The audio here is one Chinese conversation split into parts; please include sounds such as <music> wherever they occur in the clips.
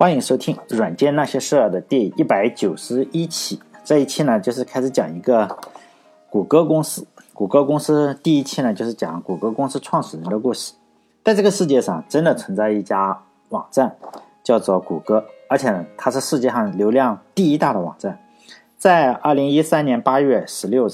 欢迎收听《软件那些事儿》的第一百九十一期。这一期呢，就是开始讲一个谷歌公司。谷歌公司第一期呢，就是讲谷歌公司创始人的故事。在这个世界上，真的存在一家网站，叫做谷歌，而且呢，它是世界上流量第一大的网站。在二零一三年八月十六日，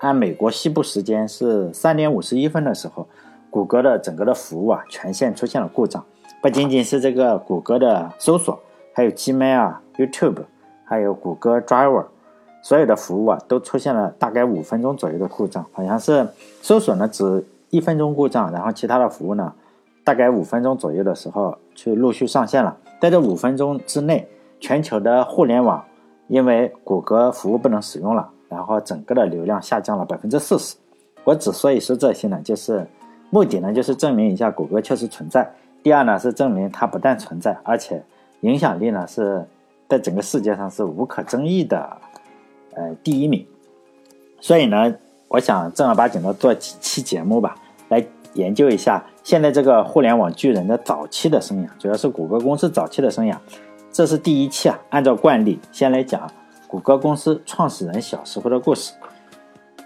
按美国西部时间是三点五十一分的时候，谷歌的整个的服务啊，全线出现了故障。不仅仅是这个谷歌的搜索，还有 Gmail、YouTube，还有谷歌 Driver，所有的服务啊都出现了大概五分钟左右的故障。好像是搜索呢只一分钟故障，然后其他的服务呢大概五分钟左右的时候去陆续上线了。在这五分钟之内，全球的互联网因为谷歌服务不能使用了，然后整个的流量下降了百分之四十。我之所以说这些呢，就是目的呢就是证明一下谷歌确实存在。第二呢，是证明它不但存在，而且影响力呢是在整个世界上是无可争议的，呃，第一名。所以呢，我想正儿八经的做几期节目吧，来研究一下现在这个互联网巨人的早期的生涯，主要是谷歌公司早期的生涯。这是第一期啊，按照惯例，先来讲谷歌公司创始人小时候的故事。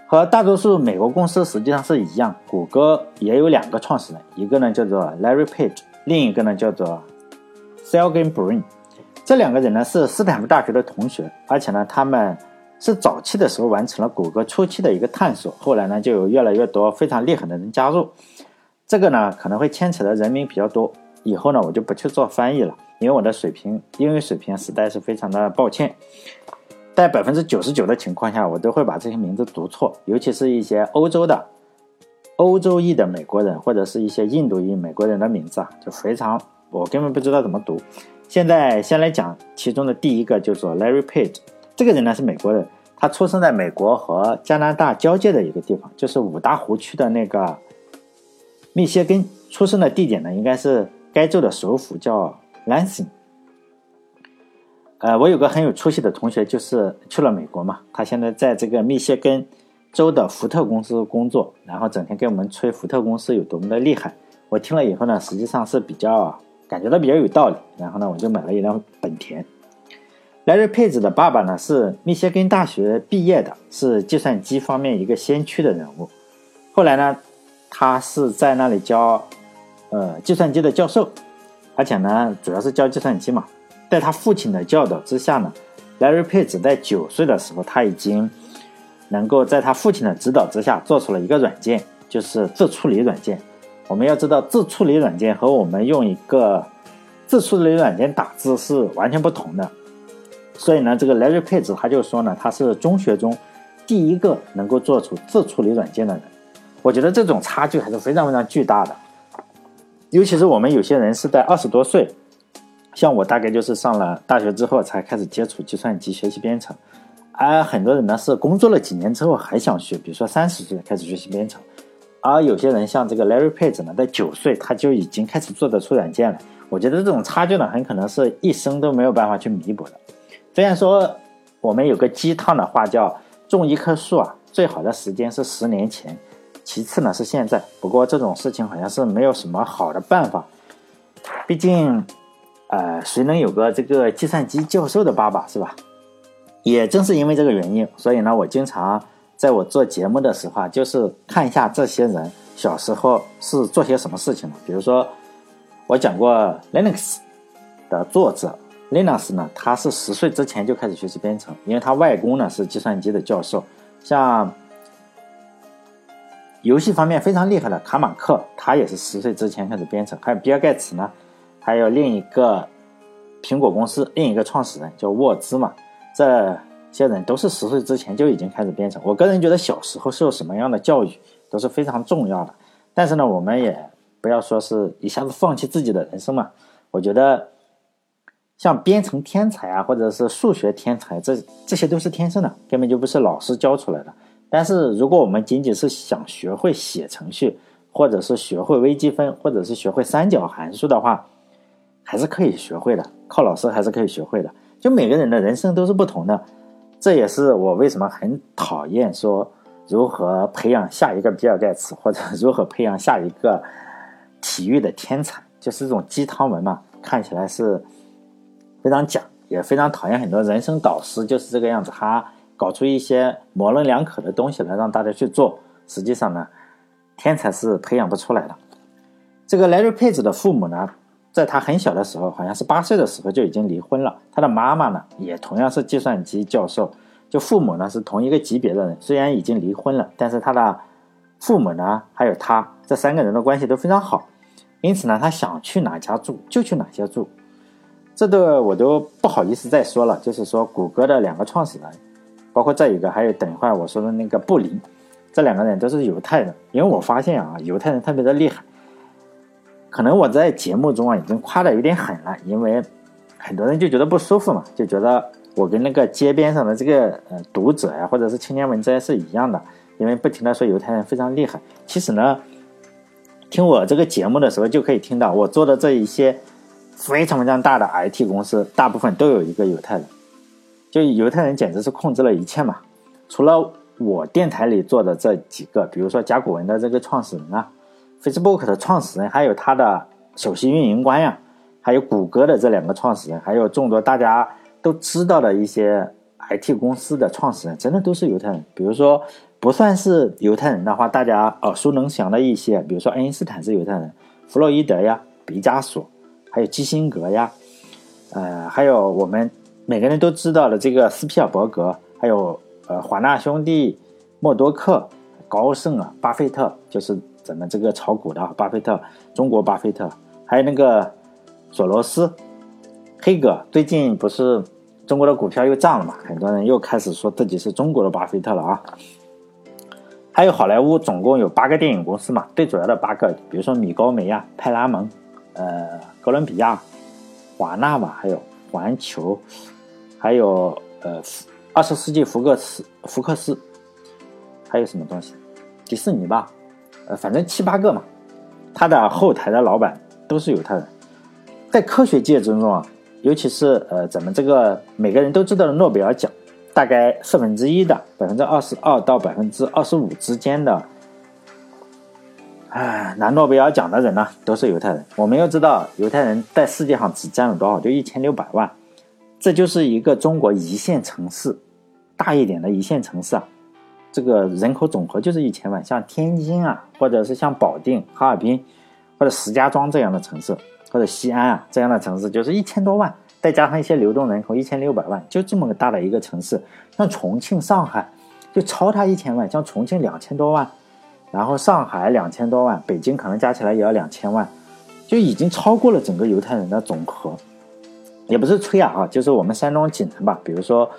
和大多数美国公司实际上是一样，谷歌也有两个创始人，一个呢叫做 Larry Page，另一个呢叫做 Sergey Brin。这两个人呢是斯坦福大学的同学，而且呢他们是早期的时候完成了谷歌初期的一个探索，后来呢就有越来越多非常厉害的人加入。这个呢可能会牵扯的人名比较多，以后呢我就不去做翻译了，因为我的水平英语水平实在是非常的抱歉。在百分之九十九的情况下，我都会把这些名字读错，尤其是一些欧洲的、欧洲裔的美国人，或者是一些印度裔美国人的名字啊，就非常我根本不知道怎么读。现在先来讲其中的第一个，叫做 Larry Page。这个人呢是美国人，他出生在美国和加拿大交界的一个地方，就是五大湖区的那个密歇根。出生的地点呢，应该是该州的首府，叫 Lansing。呃，我有个很有出息的同学，就是去了美国嘛。他现在在这个密歇根州的福特公司工作，然后整天给我们吹福特公司有多么的厉害。我听了以后呢，实际上是比较感觉到比较有道理。然后呢，我就买了一辆本田。莱瑞佩兹的爸爸呢是密歇根大学毕业的，是计算机方面一个先驱的人物。后来呢，他是在那里教呃计算机的教授，而且呢，主要是教计算机嘛。在他父亲的教导之下呢，Larry Page 在九岁的时候，他已经能够在他父亲的指导之下做出了一个软件，就是自处理软件。我们要知道，自处理软件和我们用一个自处理软件打字是完全不同的。所以呢，这个 Larry Page 他就说呢，他是中学中第一个能够做出自处理软件的人。我觉得这种差距还是非常非常巨大的，尤其是我们有些人是在二十多岁。像我大概就是上了大学之后才开始接触计算机学习编程，而很多人呢是工作了几年之后还想学，比如说三十岁开始学习编程，而有些人像这个 Larry Page 呢，在九岁他就已经开始做得出软件了。我觉得这种差距呢，很可能是一生都没有办法去弥补的。虽然说我们有个鸡汤的话叫种一棵树啊，最好的时间是十年前，其次呢是现在。不过这种事情好像是没有什么好的办法，毕竟。呃，谁能有个这个计算机教授的爸爸是吧？也正是因为这个原因，所以呢，我经常在我做节目的时候，就是看一下这些人小时候是做些什么事情的。比如说，我讲过 Linux 的作者 Linux 呢，他是十岁之前就开始学习编程，因为他外公呢是计算机的教授。像游戏方面非常厉害的卡马克，他也是十岁之前开始编程。还有比尔盖茨呢。还有另一个苹果公司另一个创始人叫沃兹嘛，这些人都是十岁之前就已经开始编程。我个人觉得小时候受什么样的教育都是非常重要的。但是呢，我们也不要说是一下子放弃自己的人生嘛。我觉得像编程天才啊，或者是数学天才，这这些都是天生的，根本就不是老师教出来的。但是如果我们仅仅是想学会写程序，或者是学会微积分，或者是学会三角函数的话，还是可以学会的，靠老师还是可以学会的。就每个人的人生都是不同的，这也是我为什么很讨厌说如何培养下一个比尔盖茨，或者如何培养下一个体育的天才，就是这种鸡汤文嘛，看起来是非常假，也非常讨厌很多人生导师就是这个样子，他搞出一些模棱两可的东西来让大家去做，实际上呢，天才是培养不出来的。这个 Larry Page 的父母呢，在他很小的时候，好像是八岁的时候就已经离婚了。他的妈妈呢，也同样是计算机教授，就父母呢是同一个级别的人，虽然已经离婚了，但是他的父母呢，还有他这三个人的关系都非常好，因此呢，他想去哪家住就去哪家住。这个我都不好意思再说了，就是说谷歌的两个创始人，包括这一个，还有等一会儿我说的那个布林，这两个人都是犹太人。因为我发现啊，犹太人特别的厉害。可能我在节目中啊已经夸的有点狠了，因为很多人就觉得不舒服嘛，就觉得我跟那个街边上的这个呃读者呀，或者是青年文摘是一样的，因为不停的说犹太人非常厉害。其实呢，听我这个节目的时候就可以听到，我做的这一些非常非常大的 IT 公司，大部分都有一个犹太人，就犹太人简直是控制了一切嘛。除了我电台里做的这几个，比如说甲骨文的这个创始人啊。Facebook 的创始人，还有他的首席运营官呀，还有谷歌的这两个创始人，还有众多大家都知道的一些 IT 公司的创始人，真的都是犹太人。比如说，不算是犹太人的话，大家耳熟能详的一些，比如说爱因斯坦是犹太人，弗洛伊德呀，毕加索，还有基辛格呀，呃，还有我们每个人都知道的这个斯皮尔伯格，还有呃华纳兄弟，默多克，高盛啊，巴菲特，就是。咱们这个炒股的巴菲特，中国巴菲特，还有那个索罗斯、黑格，最近不是中国的股票又涨了嘛？很多人又开始说自己是中国的巴菲特了啊。还有好莱坞总共有八个电影公司嘛，最主要的八个，比如说米高梅呀、派拉蒙、呃哥伦比亚、华纳吧，还有环球，还有呃二十世纪福克斯、福克斯，还有什么东西？迪士尼吧。呃，反正七八个嘛，他的后台的老板都是犹太人，在科学界之中啊，尤其是呃，咱们这个每个人都知道的诺贝尔奖，大概四分之一的百分之二十二到百分之二十五之间的，哎，拿诺贝尔奖的人呢，都是犹太人。我们要知道，犹太人在世界上只占了多少？就一千六百万，这就是一个中国一线城市，大一点的一线城市啊。这个人口总和就是一千万，像天津啊，或者是像保定、哈尔滨，或者石家庄这样的城市，或者西安啊这样的城市，就是一千多万，再加上一些流动人口一千六百万，就这么个大的一个城市。像重庆、上海就超它一千万，像重庆两千多万，然后上海两千多万，北京可能加起来也要两千万，就已经超过了整个犹太人的总和。也不是吹啊啊，就是我们山东济南吧，比如说。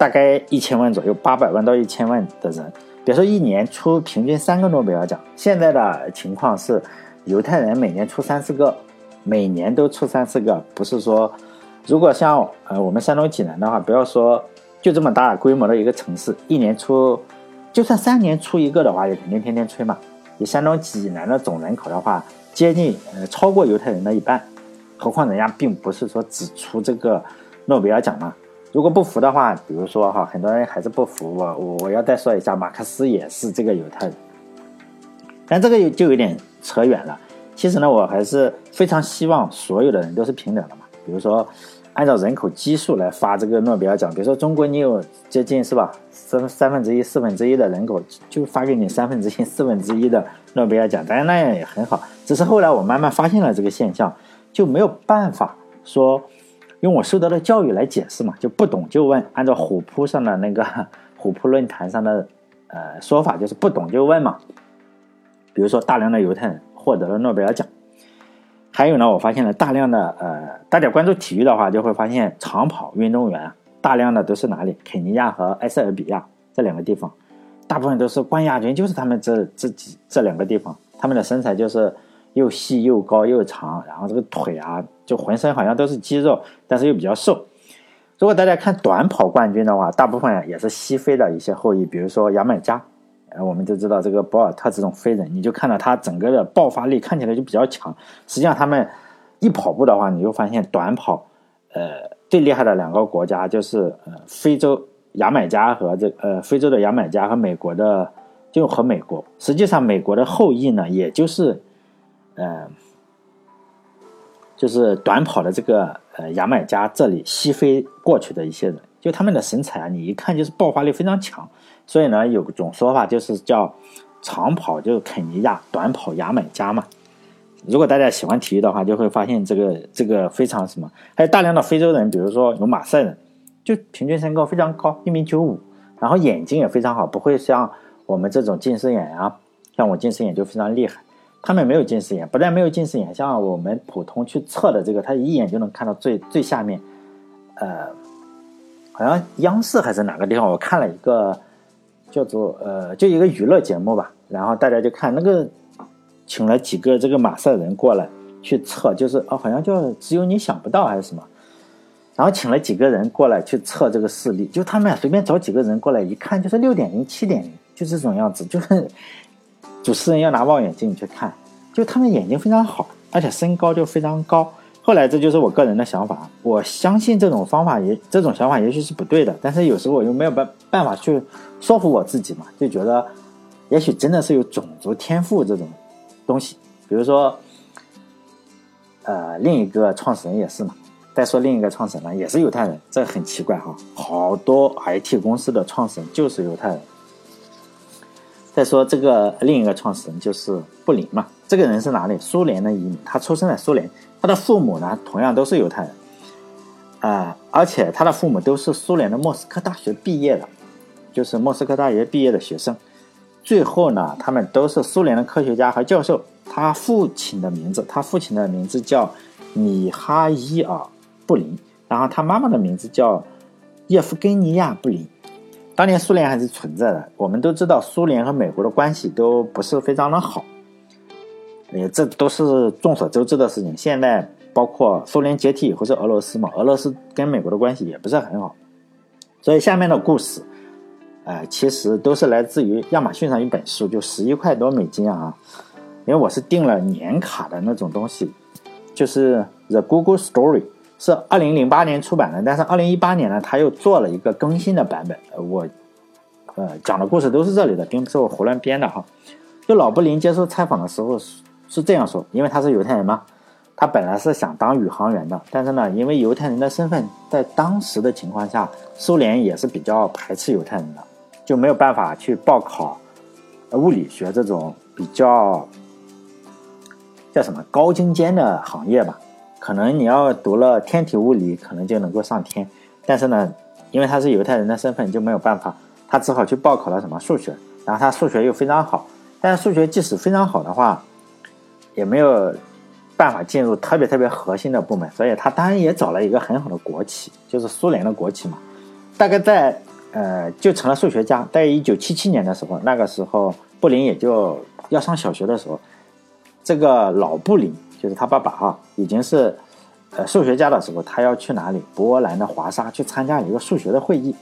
大概一千万左右，八百万到一千万的人，比如说一年出平均三个诺贝尔奖。现在的情况是，犹太人每年出三四个，每年都出三四个。不是说，如果像呃我们山东济南的话，不要说就这么大规模的一个城市，一年出，就算三年出一个的话，也肯定天天吹嘛。以山东济南的总人口的话，接近呃超过犹太人的一半，何况人家并不是说只出这个诺贝尔奖嘛。如果不服的话，比如说哈，很多人还是不服我，我我要再说一下，马克思也是这个犹太人，但这个就有点扯远了。其实呢，我还是非常希望所有的人都是平等的嘛。比如说，按照人口基数来发这个诺贝尔奖，比如说中国你有接近是吧，三三分之一、四分之一的人口就发给你三分之一、四分之一的诺贝尔奖，当然那样也很好。只是后来我慢慢发现了这个现象，就没有办法说。用我受到的教育来解释嘛，就不懂就问。按照虎扑上的那个 <laughs> 虎扑论坛上的呃说法，就是不懂就问嘛。比如说，大量的犹太人获得了诺贝尔奖。还有呢，我发现了大量的呃，大家关注体育的话，就会发现长跑运动员大量的都是哪里？肯尼亚和埃塞俄比亚这两个地方，大部分都是冠亚军，就是他们这这几这两个地方，他们的身材就是。又细又高又长，然后这个腿啊，就浑身好像都是肌肉，但是又比较瘦。如果大家看短跑冠军的话，大部分也是西非的一些后裔，比如说牙买加，呃，我们就知道这个博尔特这种飞人，你就看到他整个的爆发力看起来就比较强。实际上他们一跑步的话，你就发现短跑，呃，最厉害的两个国家就是呃非洲牙买加和这呃非洲的牙买加和美国的就和美国。实际上美国的后裔呢，也就是。呃，就是短跑的这个呃牙买加这里西非过去的一些人，就他们的身材啊，你一看就是爆发力非常强。所以呢，有种说法就是叫长跑就是肯尼亚，短跑牙买加嘛。如果大家喜欢体育的话，就会发现这个这个非常什么，还有大量的非洲人，比如说有马赛人，就平均身高非常高，一米九五，然后眼睛也非常好，不会像我们这种近视眼啊，像我近视眼就非常厉害，他们没有近视眼，不但没有近视眼，像我们普通去测的这个，他一眼就能看到最最下面，呃，好像央视还是哪个地方，我看了一个叫做呃，就一个娱乐节目吧，然后大家就看那个。请了几个这个马赛人过来去测，就是哦，好像叫只有你想不到还是什么，然后请了几个人过来去测这个视力，就他们随便找几个人过来一看，就是六点零、七点零，就这种样子，就是主持人要拿望远镜去看，就他们眼睛非常好，而且身高就非常高。后来这就是我个人的想法，我相信这种方法也这种想法也许是不对的，但是有时候我又没有办办法去说服我自己嘛，就觉得也许真的是有种族天赋这种。东西，比如说，呃，另一个创始人也是嘛。再说另一个创始人也是犹太人，这很奇怪哈。好多 IT 公司的创始人就是犹太人。再说这个另一个创始人就是布林嘛，这个人是哪里？苏联的移民，他出生在苏联，他的父母呢同样都是犹太人，啊，而且他的父母都是苏联的莫斯科大学毕业的，就是莫斯科大学毕业的学生。最后呢，他们都是苏联的科学家和教授。他父亲的名字，他父亲的名字叫米哈伊尔·布林，然后他妈妈的名字叫叶夫根尼亚·布林。当年苏联还是存在的，我们都知道苏联和美国的关系都不是非常的好，呃，这都是众所周知的事情。现在包括苏联解体以后是俄罗斯嘛，俄罗斯跟美国的关系也不是很好。所以下面的故事。呃，其实都是来自于亚马逊上一本书，就十一块多美金啊，因为我是订了年卡的那种东西，就是《The Google Story》，是二零零八年出版的，但是二零一八年呢，他又做了一个更新的版本。我，呃，讲的故事都是这里的，并不是我胡乱编的哈。就老布林接受采访的时候是是这样说，因为他是犹太人嘛，他本来是想当宇航员的，但是呢，因为犹太人的身份，在当时的情况下，苏联也是比较排斥犹太人的。就没有办法去报考物理学这种比较叫什么高精尖的行业吧？可能你要读了天体物理，可能就能够上天。但是呢，因为他是犹太人的身份，就没有办法，他只好去报考了什么数学。然后他数学又非常好，但是数学即使非常好的话，也没有办法进入特别特别核心的部门。所以他当然也找了一个很好的国企，就是苏联的国企嘛。大概在。呃，就成了数学家。在一九七七年的时候，那个时候布林也就要上小学的时候，这个老布林就是他爸爸哈，已经是呃数学家的时候，他要去哪里？波兰的华沙去参加一个数学的会议。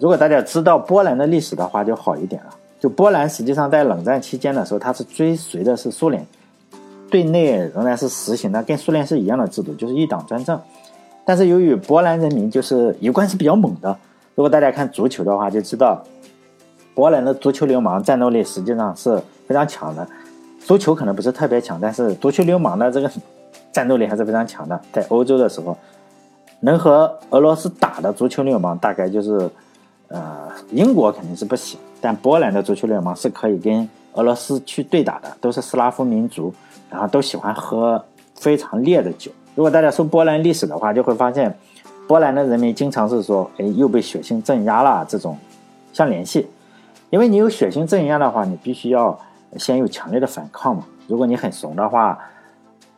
如果大家知道波兰的历史的话，就好一点了。就波兰实际上在冷战期间的时候，它是追随的是苏联，对内仍然是实行的跟苏联是一样的制度，就是一党专政。但是由于波兰人民就是一贯是比较猛的。如果大家看足球的话，就知道波兰的足球流氓战斗力实际上是非常强的。足球可能不是特别强，但是足球流氓的这个战斗力还是非常强的。在欧洲的时候，能和俄罗斯打的足球流氓，大概就是呃英国肯定是不行，但波兰的足球流氓是可以跟俄罗斯去对打的，都是斯拉夫民族，然后都喜欢喝非常烈的酒。如果大家说波兰历史的话，就会发现。波兰的人民经常是说：“哎，又被血腥镇压了。”这种相联系，因为你有血腥镇压的话，你必须要先有强烈的反抗嘛。如果你很怂的话，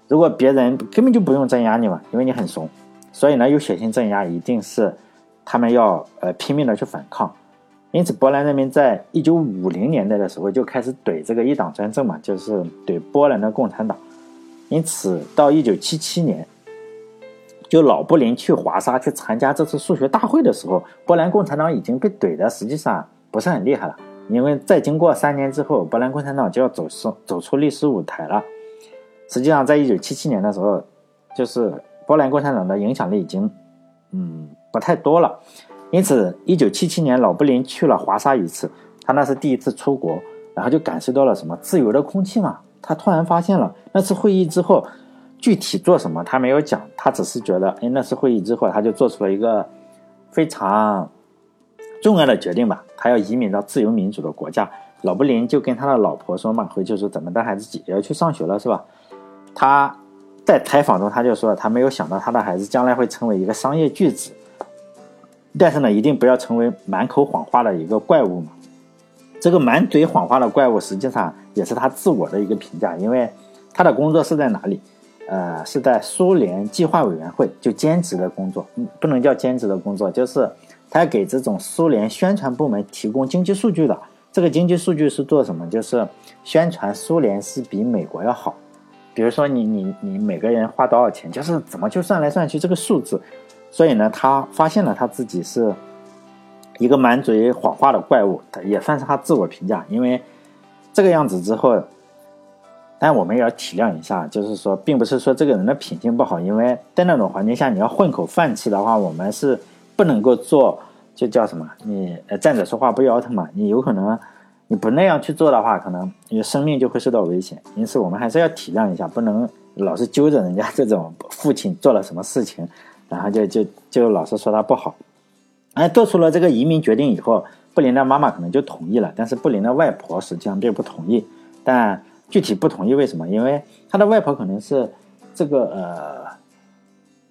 如果别人根本就不用镇压你嘛，因为你很怂，所以呢，有血腥镇压一定是他们要呃拼命的去反抗。因此，波兰人民在一九五零年代的时候就开始怼这个一党专政嘛，就是怼波兰的共产党。因此，到一九七七年。就老布林去华沙去参加这次数学大会的时候，波兰共产党已经被怼的实际上不是很厉害了。因为再经过三年之后，波兰共产党就要走出走出历史舞台了。实际上，在一九七七年的时候，就是波兰共产党的影响力已经嗯不太多了。因此，一九七七年老布林去了华沙一次，他那是第一次出国，然后就感受到了什么自由的空气嘛。他突然发现了那次会议之后。具体做什么他没有讲，他只是觉得，哎，那次会议之后，他就做出了一个非常重要的决定吧，他要移民到自由民主的国家。老布林就跟他的老婆说嘛，回去说怎么的孩子姐姐要去上学了是吧？他在采访中他就说，他没有想到他的孩子将来会成为一个商业巨子，但是呢，一定不要成为满口谎话的一个怪物嘛。这个满嘴谎话的怪物，实际上也是他自我的一个评价，因为他的工作是在哪里？呃，是在苏联计划委员会，就兼职的工作，嗯，不能叫兼职的工作，就是他给这种苏联宣传部门提供经济数据的。这个经济数据是做什么？就是宣传苏联是比美国要好。比如说，你你你每个人花多少钱，就是怎么去算来算去这个数字。所以呢，他发现了他自己是一个满嘴谎话的怪物，也算是他自我评价。因为这个样子之后，但我们也要体谅一下，就是说，并不是说这个人的品性不好，因为在那种环境下，你要混口饭吃的话，我们是不能够做。就叫什么？你站着说话不腰疼嘛？你有可能你不那样去做的话，可能你的生命就会受到危险。因此，我们还是要体谅一下，不能老是揪着人家这种父亲做了什么事情，然后就就就老是说他不好。哎，做出了这个移民决定以后，布林的妈妈可能就同意了，但是布林的外婆实际上并不同意。但具体不同意为什么？因为他的外婆可能是这个呃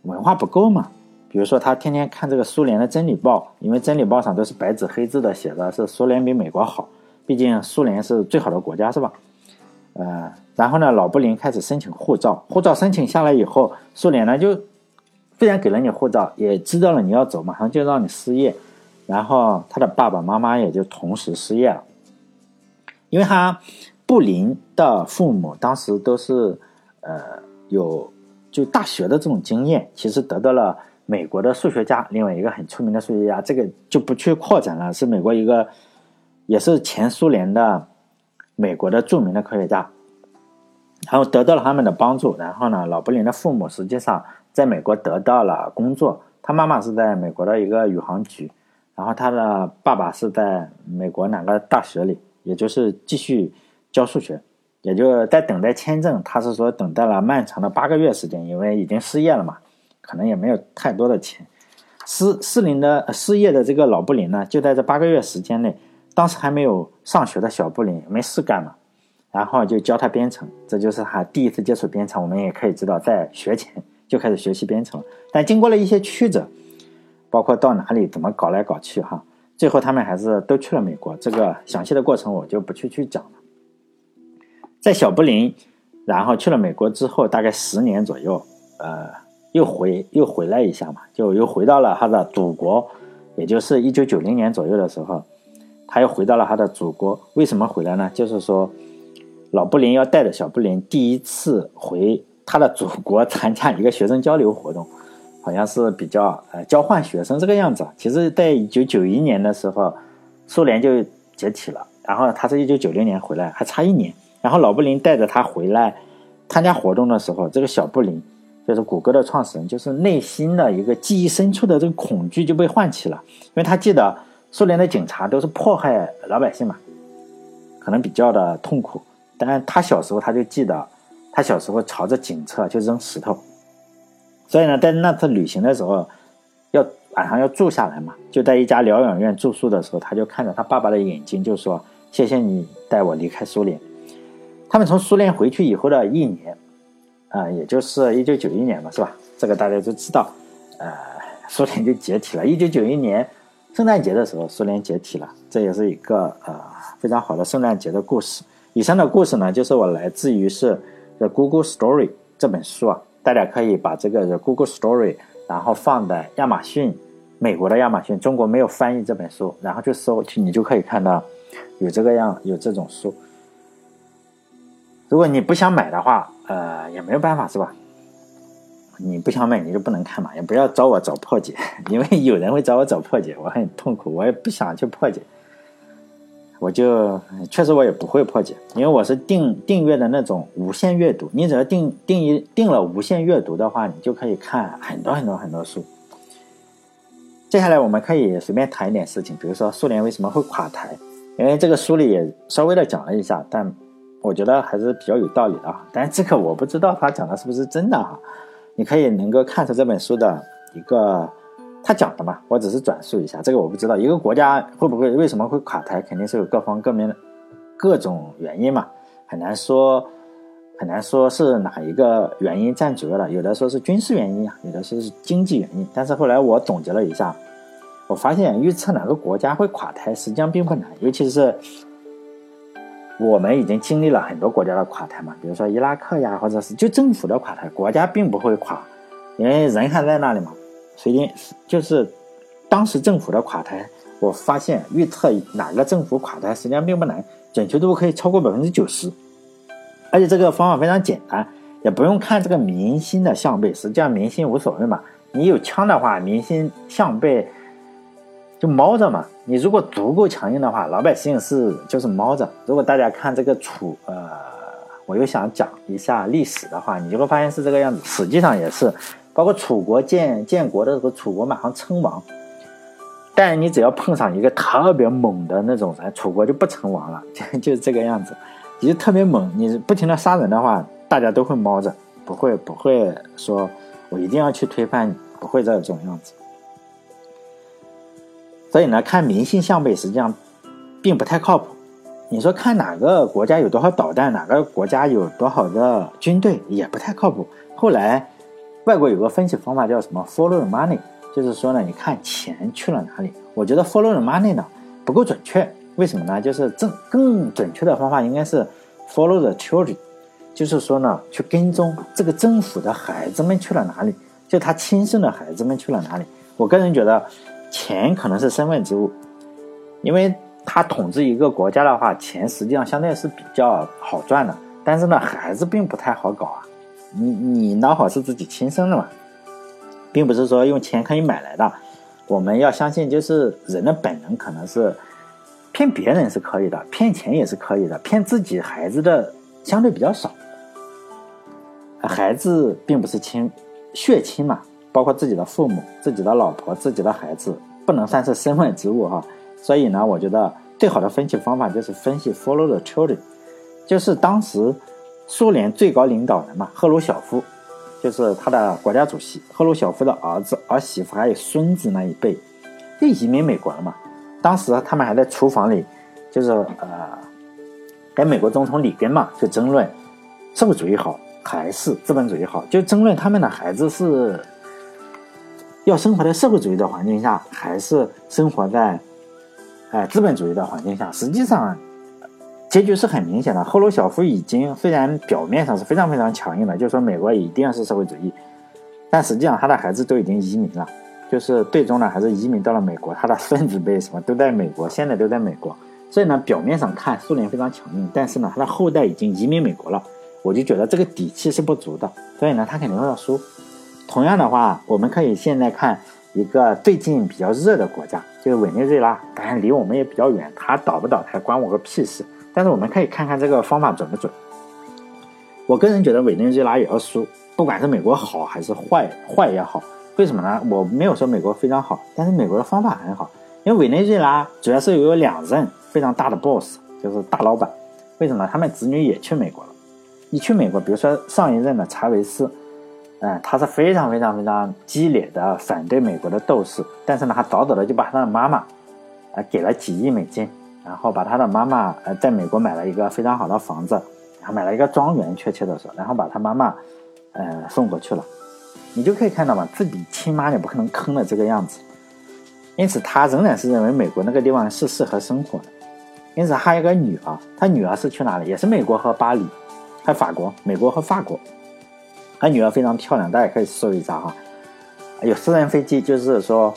文化不够嘛。比如说，他天天看这个苏联的《真理报》，因为《真理报》上都是白纸黑字的写的是苏联比美国好，毕竟苏联是最好的国家，是吧？呃，然后呢，老布林开始申请护照，护照申请下来以后，苏联呢就虽然给了你护照，也知道了你要走，马上就让你失业，然后他的爸爸妈妈也就同时失业了，因为他布林的父母当时都是呃有就大学的这种经验，其实得到了。美国的数学家，另外一个很出名的数学家，这个就不去扩展了，是美国一个，也是前苏联的美国的著名的科学家，然后得到了他们的帮助，然后呢，老布林的父母实际上在美国得到了工作，他妈妈是在美国的一个宇航局，然后他的爸爸是在美国哪个大学里，也就是继续教数学，也就在等待签证，他是说等待了漫长的八个月时间，因为已经失业了嘛。可能也没有太多的钱，失失灵的失业的这个老布林呢，就在这八个月时间内，当时还没有上学的小布林没事干嘛，然后就教他编程，这就是他第一次接触编程。我们也可以知道，在学前就开始学习编程了，但经过了一些曲折，包括到哪里怎么搞来搞去哈，最后他们还是都去了美国。这个详细的过程我就不去去讲了。在小布林，然后去了美国之后，大概十年左右，呃。又回又回来一下嘛，就又回到了他的祖国，也就是一九九零年左右的时候，他又回到了他的祖国。为什么回来呢？就是说，老布林要带着小布林第一次回他的祖国参加一个学生交流活动，好像是比较呃交换学生这个样子。其实，在一九九一年的时候，苏联就解体了，然后他是一九九零年回来，还差一年。然后老布林带着他回来参加活动的时候，这个小布林。就是谷歌的创始人，就是内心的一个记忆深处的这个恐惧就被唤起了，因为他记得苏联的警察都是迫害老百姓嘛，可能比较的痛苦。但他小时候他就记得，他小时候朝着警车就扔石头，所以呢，在那次旅行的时候，要晚上要住下来嘛，就在一家疗养院住宿的时候，他就看着他爸爸的眼睛，就说：“谢谢你带我离开苏联。”他们从苏联回去以后的一年。啊，也就是一九九一年嘛，是吧？这个大家都知道，呃，苏联就解体了。一九九一年圣诞节的时候，苏联解体了，这也是一个呃非常好的圣诞节的故事。以上的故事呢，就是我来自于是《The Google Story》这本书啊，大家可以把这个《The Google Story》然后放在亚马逊，美国的亚马逊，中国没有翻译这本书，然后就搜去，你就可以看到有这个样有这种书。如果你不想买的话，呃，也没有办法，是吧？你不想买，你就不能看嘛，也不要找我找破解，<laughs> 因为有人会找我找破解，我很痛苦，我也不想去破解。我就确实我也不会破解，因为我是订订阅的那种无限阅读，你只要订订一订了无限阅读的话，你就可以看很多很多很多书。接下来我们可以随便谈一点事情，比如说苏联为什么会垮台，因为这个书里也稍微的讲了一下，但。我觉得还是比较有道理的啊。但是这个我不知道他讲的是不是真的哈。你可以能够看出这本书的一个他讲的嘛，我只是转述一下。这个我不知道，一个国家会不会为什么会垮台，肯定是有各方各面的各种原因嘛，很难说。很难说是哪一个原因占主要的，有的说是军事原因啊，有的说是经济原因。但是后来我总结了一下，我发现预测哪个国家会垮台实际上并不难，尤其是我们已经经历了很多国家的垮台嘛，比如说伊拉克呀，或者是就政府的垮台，国家并不会垮，因为人还在那里嘛。所以就是当时政府的垮台，我发现预测哪个政府垮台实际上并不难，准确度可以超过百分之九十。而且这个方法非常简单，也不用看这个明星的相背，实际上明星无所谓嘛。你有枪的话，明星相背就猫着嘛。你如果足够强硬的话，老百姓是就是猫着。如果大家看这个楚，呃，我又想讲一下历史的话，你就会发现是这个样子。实际上也是，包括楚国建建国的时候，楚国马上称王，但你只要碰上一个特别猛的那种人，楚国就不称王了，就就是这个样子。你就特别猛，你不停的杀人的话，大家都会猫着，不会不会说，我一定要去推翻你，不会这种样子。所以呢，看明星相背实际上并不太靠谱。你说看哪个国家有多少导弹，哪个国家有多少的军队，也不太靠谱。后来外国有个分析方法叫什么 “follow the money”，就是说呢，你看钱去了哪里。我觉得 “follow the money” 呢不够准确。为什么呢？就是正更准确的方法应该是 follow the children，就是说呢，去跟踪这个政府的孩子们去了哪里，就他亲生的孩子们去了哪里。我个人觉得，钱可能是身外之物，因为他统治一个国家的话，钱实际上相对是比较好赚的。但是呢，孩子并不太好搞啊。你你那好是自己亲生的嘛，并不是说用钱可以买来的。我们要相信，就是人的本能可能是。骗别人是可以的，骗钱也是可以的，骗自己孩子的相对比较少。孩子并不是亲血亲嘛，包括自己的父母、自己的老婆、自己的孩子，不能算是身外之物哈。所以呢，我觉得最好的分析方法就是分析 follow the children，就是当时苏联最高领导人嘛，赫鲁晓夫，就是他的国家主席，赫鲁晓夫的儿子、儿媳妇还有孙子那一辈，就移民美国了嘛。当时他们还在厨房里，就是呃，跟美国总统里根嘛，就争论社会主义好还是资本主义好，就争论他们的孩子是要生活在社会主义的环境下，还是生活在哎资本主义的环境下。实际上，结局是很明显的。赫鲁晓夫已经虽然表面上是非常非常强硬的，就说美国一定是社会主义，但实际上他的孩子都已经移民了。就是最终呢，还是移民到了美国，他的孙子辈什么都在美国，现在都在美国。所以呢，表面上看苏联非常强硬，但是呢，他的后代已经移民美国了，我就觉得这个底气是不足的。所以呢，他肯定要输。同样的话，我们可以现在看一个最近比较热的国家，就是委内瑞拉，当然离我们也比较远，它倒不倒台关我个屁事。但是我们可以看看这个方法准不准。我个人觉得委内瑞拉也要输，不管是美国好还是坏，坏也好。为什么呢？我没有说美国非常好，但是美国的方法很好。因为委内瑞拉主要是有两任非常大的 boss，就是大老板。为什么？他们子女也去美国了。一去美国，比如说上一任的查韦斯，嗯，他是非常非常非常激烈的反对美国的斗士。但是呢，他早早的就把他的妈妈，呃，给了几亿美金，然后把他的妈妈呃在美国买了一个非常好的房子，然后买了一个庄园，确切的说，然后把他妈妈，呃，送过去了。你就可以看到嘛，自己亲妈也不可能坑的这个样子，因此他仍然是认为美国那个地方是适合生活的。因此还有个女儿，他女儿是去哪里？也是美国和巴黎，还有法国，美国和法国。他女儿非常漂亮，大家可以搜一下哈。有私人飞机，就是说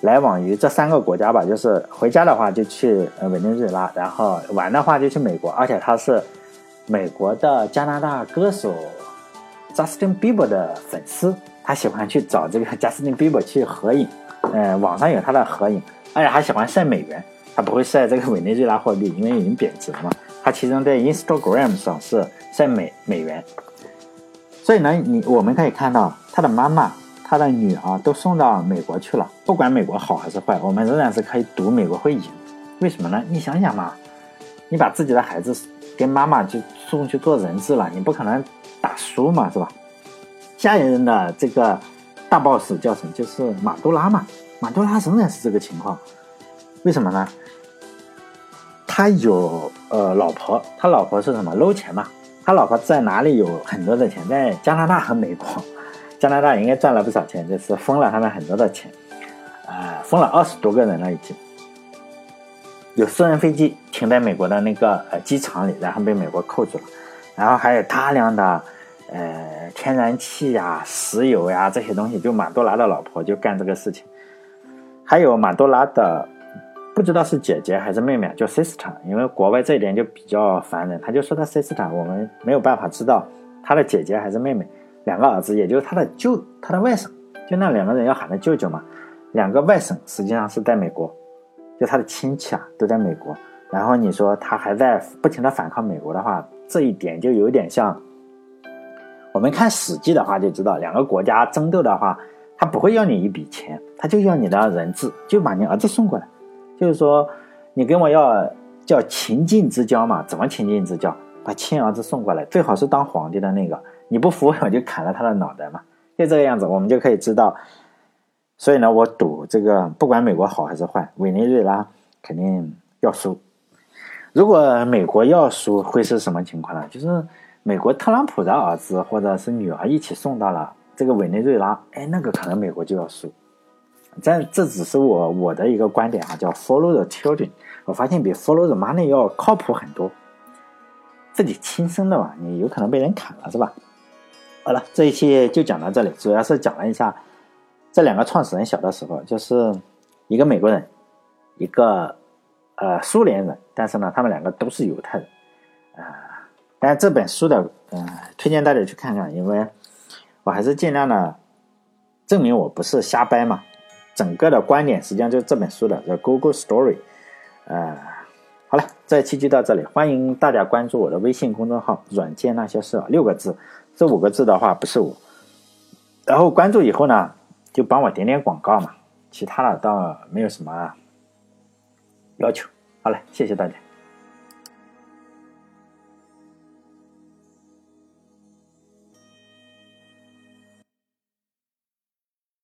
来往于这三个国家吧。就是回家的话就去呃委内瑞拉，然后玩的话就去美国。而且他是美国的加拿大歌手 Justin Bieber 的粉丝。他喜欢去找这个贾斯汀·比伯去合影，嗯，网上有他的合影，而且还喜欢晒美元，他不会晒这个委内瑞拉货币，因为已经贬值了嘛。他其中在 Instagram 上是晒美美元，所以呢，你我们可以看到他的妈妈、他的女儿都送到美国去了。不管美国好还是坏，我们仍然是可以赌美国会赢。为什么呢？你想想嘛，<laughs> 你把自己的孩子跟妈妈就送去做人质了，你不可能打输嘛，是吧？下一任的这个大 boss 叫什么？就是马杜拉嘛。马杜拉仍然是这个情况，为什么呢？他有呃老婆，他老婆是什么？搂钱嘛。他老婆在哪里有很多的钱？在加拿大和美国。加拿大应该赚了不少钱，就是封了他们很多的钱，啊，封了二十多个人了已经。有私人飞机停在美国的那个呃机场里，然后被美国扣住了。然后还有大量的呃天然气呀、石油呀这些东西，就马多拉的老婆就干这个事情。还有马多拉的不知道是姐姐还是妹妹，叫 sister，因为国外这一点就比较烦人，他就说他 sister，我们没有办法知道他的姐姐还是妹妹。两个儿子，也就是他的舅、他的外甥，就那两个人要喊他舅舅嘛。两个外甥实际上是在美国，就他的亲戚啊都在美国。然后你说他还在不停的反抗美国的话，这一点就有点像我们看《史记》的话就知道，两个国家争斗的话，他不会要你一笔钱，他就要你的人质，就把你儿子送过来。就是说，你跟我要叫秦晋之交嘛？怎么秦晋之交？把亲儿子送过来，最好是当皇帝的那个。你不服我就砍了他的脑袋嘛，就这个样子，我们就可以知道。所以呢，我赌这个不管美国好还是坏，委内瑞拉肯定要输。如果美国要输，会是什么情况呢？就是美国特朗普的儿子或者是女儿一起送到了这个委内瑞拉，哎，那个可能美国就要输。这这只是我我的一个观点啊，叫 Follow the children。我发现比 Follow the money 要靠谱很多。自己亲生的嘛，你有可能被人砍了，是吧？好了，这一期就讲到这里，主要是讲了一下这两个创始人小的时候，就是一个美国人，一个呃苏联人，但是呢，他们两个都是犹太人啊。但这本书的嗯，推荐大家去看看，因为我还是尽量的证明我不是瞎掰嘛。整个的观点实际上就是这本书的《The Google Story》呃，好了，这一期就到这里，欢迎大家关注我的微信公众号“软件那些事”，六个字。这五个字的话不是我，然后关注以后呢，就帮我点点广告嘛，其他的倒没有什么要求。好了，谢谢大家。